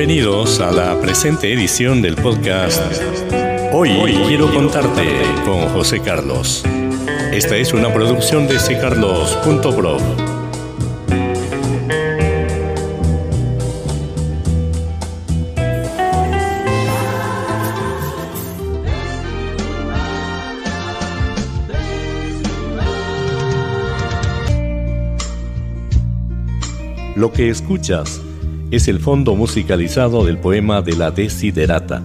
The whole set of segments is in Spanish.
Bienvenidos a la presente edición del podcast Hoy, quiero contarte con José Carlos. Esta es una producción de ccarlos.pro. Lo que escuchas es el fondo musicalizado del poema de la Desiderata,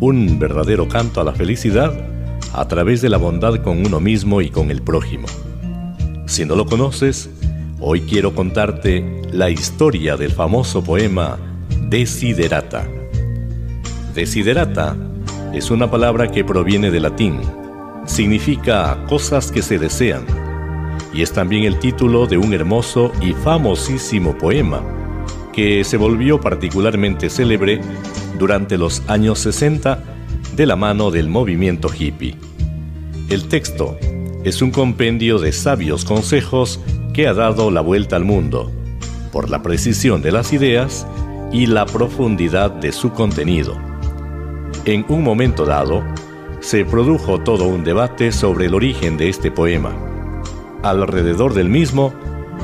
un verdadero canto a la felicidad a través de la bondad con uno mismo y con el prójimo. Si no lo conoces, hoy quiero contarte la historia del famoso poema Desiderata. Desiderata es una palabra que proviene del latín. Significa cosas que se desean y es también el título de un hermoso y famosísimo poema que se volvió particularmente célebre durante los años 60 de la mano del movimiento hippie. El texto es un compendio de sabios consejos que ha dado la vuelta al mundo, por la precisión de las ideas y la profundidad de su contenido. En un momento dado, se produjo todo un debate sobre el origen de este poema. Alrededor del mismo,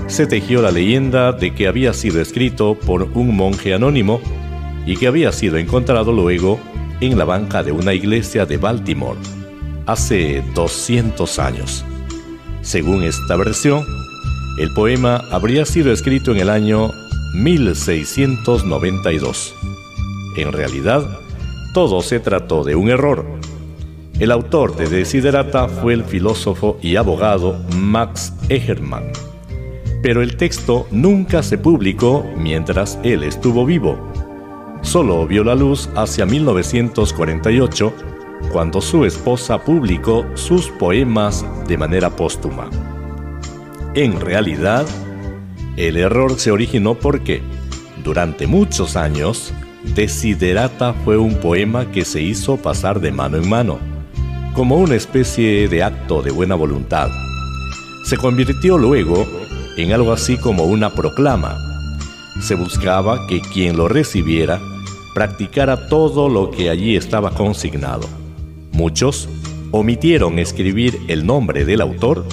se tejió la leyenda de que había sido escrito por un monje anónimo y que había sido encontrado luego en la banca de una iglesia de Baltimore hace 200 años. Según esta versión, el poema habría sido escrito en el año 1692. En realidad, todo se trató de un error. El autor de Desiderata fue el filósofo y abogado Max Egerman pero el texto nunca se publicó mientras él estuvo vivo. Solo vio la luz hacia 1948, cuando su esposa publicó sus poemas de manera póstuma. En realidad, el error se originó porque, durante muchos años, Desiderata fue un poema que se hizo pasar de mano en mano, como una especie de acto de buena voluntad. Se convirtió luego en algo así como una proclama. Se buscaba que quien lo recibiera practicara todo lo que allí estaba consignado. Muchos omitieron escribir el nombre del autor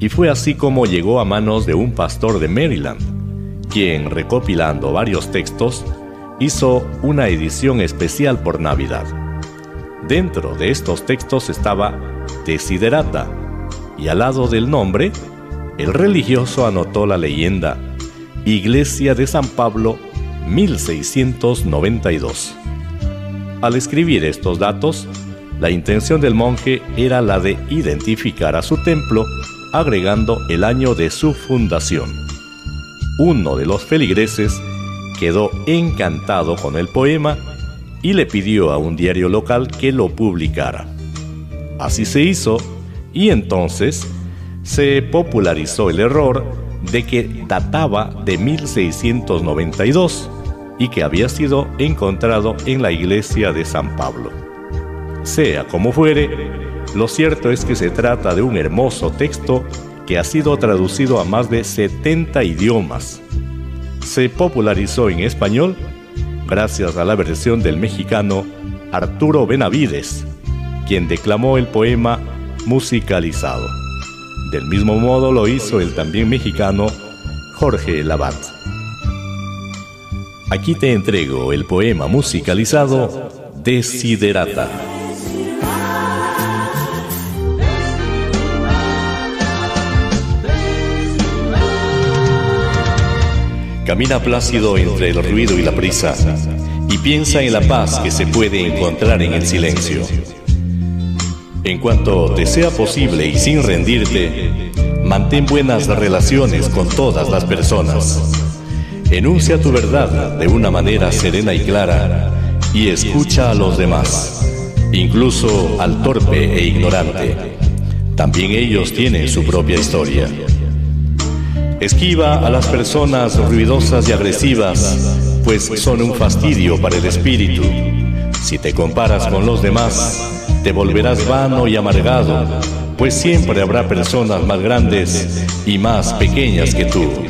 y fue así como llegó a manos de un pastor de Maryland, quien recopilando varios textos hizo una edición especial por Navidad. Dentro de estos textos estaba Desiderata y al lado del nombre el religioso anotó la leyenda Iglesia de San Pablo 1692. Al escribir estos datos, la intención del monje era la de identificar a su templo agregando el año de su fundación. Uno de los feligreses quedó encantado con el poema y le pidió a un diario local que lo publicara. Así se hizo y entonces se popularizó el error de que databa de 1692 y que había sido encontrado en la iglesia de San Pablo. Sea como fuere, lo cierto es que se trata de un hermoso texto que ha sido traducido a más de 70 idiomas. Se popularizó en español gracias a la versión del mexicano Arturo Benavides, quien declamó el poema musicalizado. Del mismo modo lo hizo el también mexicano Jorge Labat. Aquí te entrego el poema musicalizado Desiderata. Camina plácido entre el ruido y la prisa y piensa en la paz que se puede encontrar en el silencio. En cuanto te sea posible y sin rendirte, mantén buenas relaciones con todas las personas. Enuncia tu verdad de una manera serena y clara y escucha a los demás, incluso al torpe e ignorante. También ellos tienen su propia historia. Esquiva a las personas ruidosas y agresivas, pues son un fastidio para el espíritu. Si te comparas con los demás, te volverás vano y amargado, pues siempre habrá personas más grandes y más pequeñas que tú.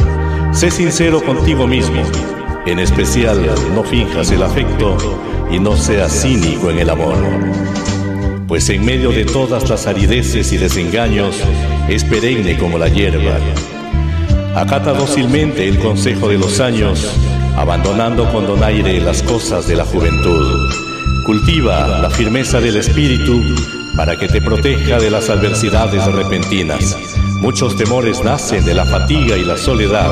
Sé sincero contigo mismo. En especial, no finjas el afecto y no seas cínico en el amor. Pues en medio de todas las arideces y desengaños es perenne como la hierba. Acata dócilmente el consejo de los años, abandonando con donaire las cosas de la juventud. Cultiva la firmeza del espíritu para que te proteja de las adversidades repentinas. Muchos temores nacen de la fatiga y la soledad.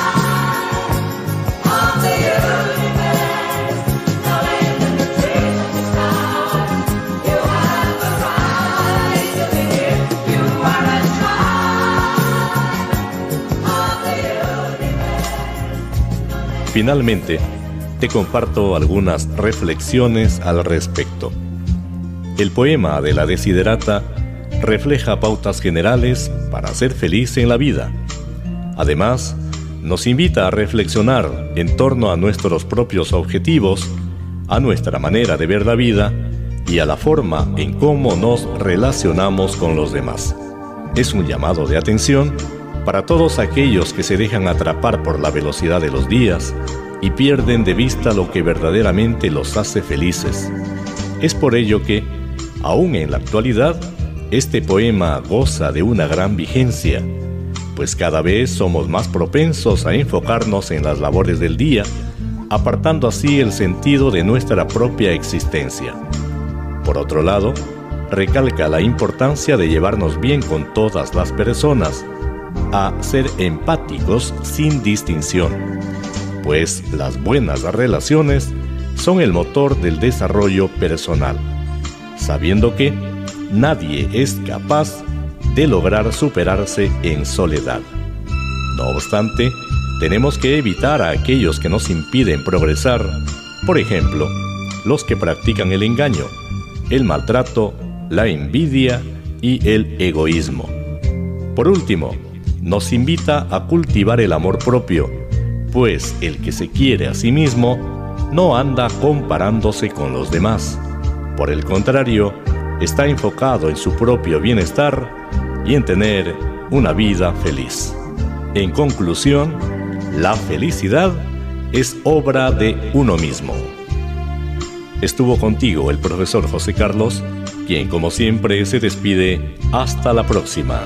Finalmente, te comparto algunas reflexiones al respecto. El poema de la Desiderata refleja pautas generales para ser feliz en la vida. Además, nos invita a reflexionar en torno a nuestros propios objetivos, a nuestra manera de ver la vida y a la forma en cómo nos relacionamos con los demás. Es un llamado de atención para todos aquellos que se dejan atrapar por la velocidad de los días y pierden de vista lo que verdaderamente los hace felices. Es por ello que, aún en la actualidad, este poema goza de una gran vigencia, pues cada vez somos más propensos a enfocarnos en las labores del día, apartando así el sentido de nuestra propia existencia. Por otro lado, recalca la importancia de llevarnos bien con todas las personas, a ser empáticos sin distinción, pues las buenas relaciones son el motor del desarrollo personal, sabiendo que nadie es capaz de lograr superarse en soledad. No obstante, tenemos que evitar a aquellos que nos impiden progresar, por ejemplo, los que practican el engaño, el maltrato, la envidia y el egoísmo. Por último, nos invita a cultivar el amor propio, pues el que se quiere a sí mismo no anda comparándose con los demás. Por el contrario, está enfocado en su propio bienestar y en tener una vida feliz. En conclusión, la felicidad es obra de uno mismo. Estuvo contigo el profesor José Carlos, quien como siempre se despide hasta la próxima.